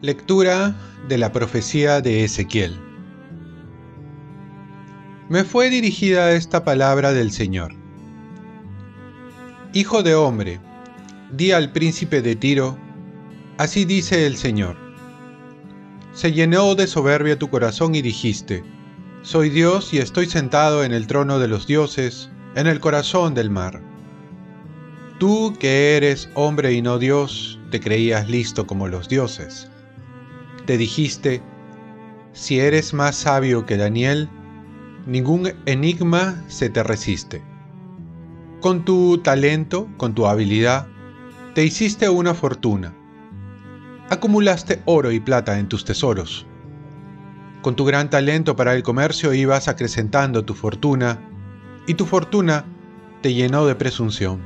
Lectura de la profecía de Ezequiel. Me fue dirigida esta palabra del Señor. Hijo de hombre, di al príncipe de Tiro, así dice el Señor. Se llenó de soberbia tu corazón y dijiste, Soy Dios y estoy sentado en el trono de los dioses, en el corazón del mar. Tú que eres hombre y no Dios, te creías listo como los dioses te dijiste, si eres más sabio que Daniel, ningún enigma se te resiste. Con tu talento, con tu habilidad, te hiciste una fortuna. Acumulaste oro y plata en tus tesoros. Con tu gran talento para el comercio ibas acrecentando tu fortuna, y tu fortuna te llenó de presunción.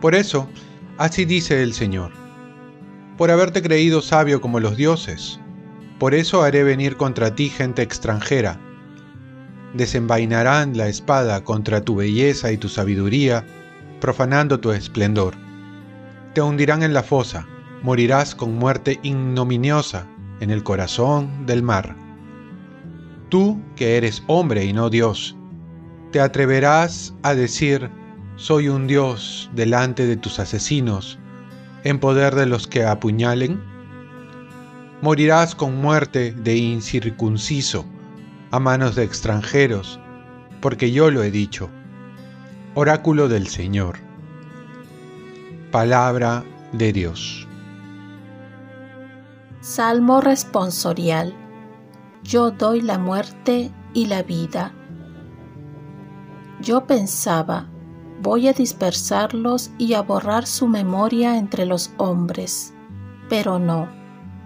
Por eso, así dice el Señor por haberte creído sabio como los dioses. Por eso haré venir contra ti gente extranjera. Desenvainarán la espada contra tu belleza y tu sabiduría, profanando tu esplendor. Te hundirán en la fosa, morirás con muerte ignominiosa en el corazón del mar. Tú, que eres hombre y no Dios, te atreverás a decir, soy un Dios delante de tus asesinos, en poder de los que apuñalen? Morirás con muerte de incircunciso a manos de extranjeros, porque yo lo he dicho. Oráculo del Señor. Palabra de Dios. Salmo responsorial. Yo doy la muerte y la vida. Yo pensaba, voy a dispersarlos y a borrar su memoria entre los hombres. Pero no,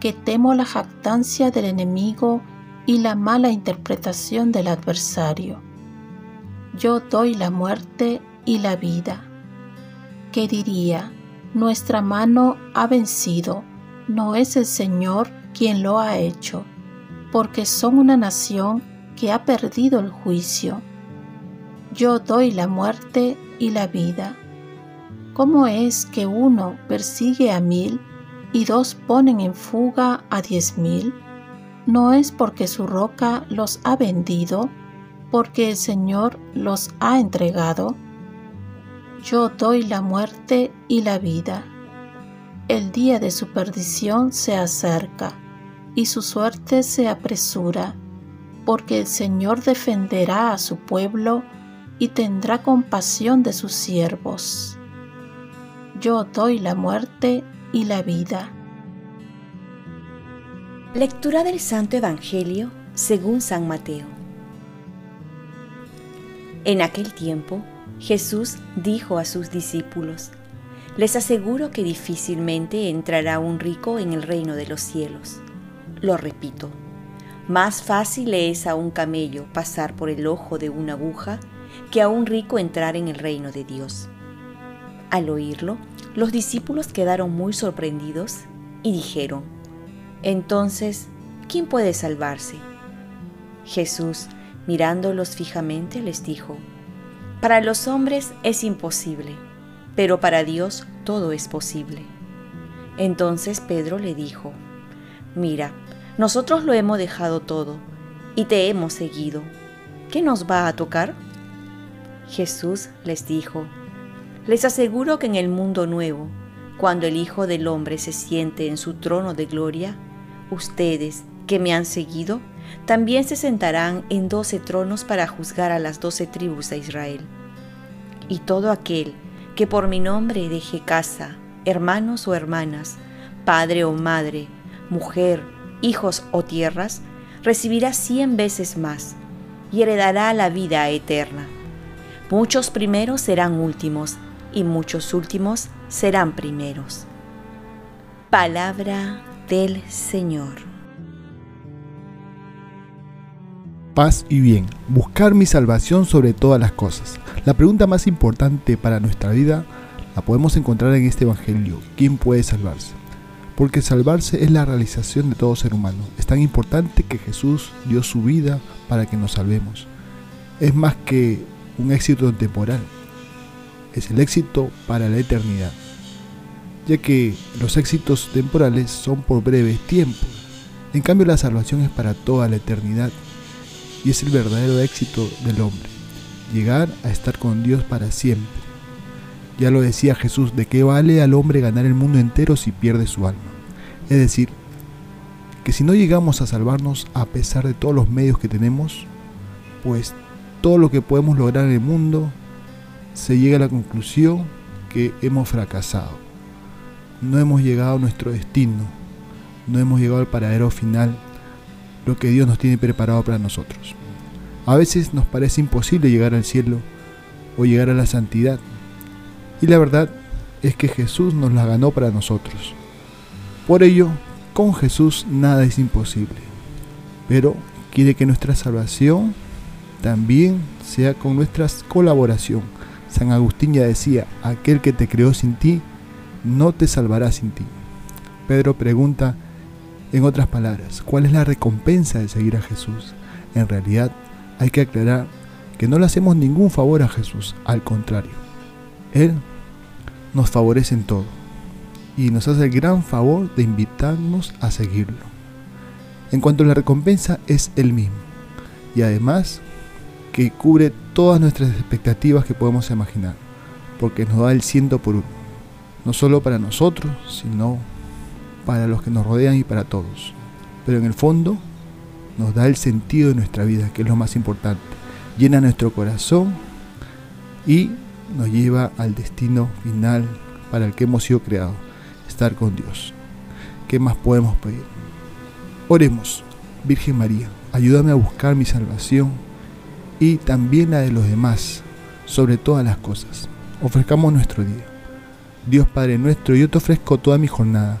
que temo la jactancia del enemigo y la mala interpretación del adversario. Yo doy la muerte y la vida. ¿Qué diría? Nuestra mano ha vencido, no es el Señor quien lo ha hecho, porque son una nación que ha perdido el juicio. Yo doy la muerte y la vida. ¿Cómo es que uno persigue a mil y dos ponen en fuga a diez mil? ¿No es porque su roca los ha vendido, porque el Señor los ha entregado? Yo doy la muerte y la vida. El día de su perdición se acerca, y su suerte se apresura, porque el Señor defenderá a su pueblo y tendrá compasión de sus siervos. Yo doy la muerte y la vida. Lectura del Santo Evangelio según San Mateo. En aquel tiempo, Jesús dijo a sus discípulos, Les aseguro que difícilmente entrará un rico en el reino de los cielos. Lo repito, más fácil es a un camello pasar por el ojo de una aguja que a un rico entrar en el reino de Dios. Al oírlo, los discípulos quedaron muy sorprendidos y dijeron, Entonces, ¿quién puede salvarse? Jesús, mirándolos fijamente, les dijo, Para los hombres es imposible, pero para Dios todo es posible. Entonces Pedro le dijo, Mira, nosotros lo hemos dejado todo y te hemos seguido. ¿Qué nos va a tocar? Jesús les dijo, les aseguro que en el mundo nuevo, cuando el Hijo del Hombre se siente en su trono de gloria, ustedes que me han seguido, también se sentarán en doce tronos para juzgar a las doce tribus de Israel. Y todo aquel que por mi nombre deje casa, hermanos o hermanas, padre o madre, mujer, hijos o tierras, recibirá cien veces más y heredará la vida eterna. Muchos primeros serán últimos y muchos últimos serán primeros. Palabra del Señor. Paz y bien, buscar mi salvación sobre todas las cosas. La pregunta más importante para nuestra vida la podemos encontrar en este Evangelio. ¿Quién puede salvarse? Porque salvarse es la realización de todo ser humano. Es tan importante que Jesús dio su vida para que nos salvemos. es más que un éxito temporal, es el éxito para la eternidad, ya que los éxitos temporales son por breves tiempos, en cambio la salvación es para toda la eternidad y es el verdadero éxito del hombre, llegar a estar con Dios para siempre. Ya lo decía Jesús, ¿de qué vale al hombre ganar el mundo entero si pierde su alma? Es decir, que si no llegamos a salvarnos a pesar de todos los medios que tenemos, pues todo lo que podemos lograr en el mundo se llega a la conclusión que hemos fracasado. No hemos llegado a nuestro destino, no hemos llegado al paradero final, lo que Dios nos tiene preparado para nosotros. A veces nos parece imposible llegar al cielo o llegar a la santidad, y la verdad es que Jesús nos la ganó para nosotros. Por ello, con Jesús nada es imposible, pero quiere que nuestra salvación también sea con nuestra colaboración. San Agustín ya decía, aquel que te creó sin ti, no te salvará sin ti. Pedro pregunta, en otras palabras, ¿cuál es la recompensa de seguir a Jesús? En realidad, hay que aclarar que no le hacemos ningún favor a Jesús, al contrario. Él nos favorece en todo y nos hace el gran favor de invitarnos a seguirlo. En cuanto a la recompensa, es el mismo. Y además, que cubre todas nuestras expectativas que podemos imaginar, porque nos da el ciento por uno, no solo para nosotros, sino para los que nos rodean y para todos. Pero en el fondo, nos da el sentido de nuestra vida, que es lo más importante. Llena nuestro corazón y nos lleva al destino final para el que hemos sido creados, estar con Dios. ¿Qué más podemos pedir? Oremos, Virgen María, ayúdame a buscar mi salvación y también la de los demás, sobre todas las cosas. Ofrezcamos nuestro día. Dios Padre nuestro, yo te ofrezco toda mi jornada,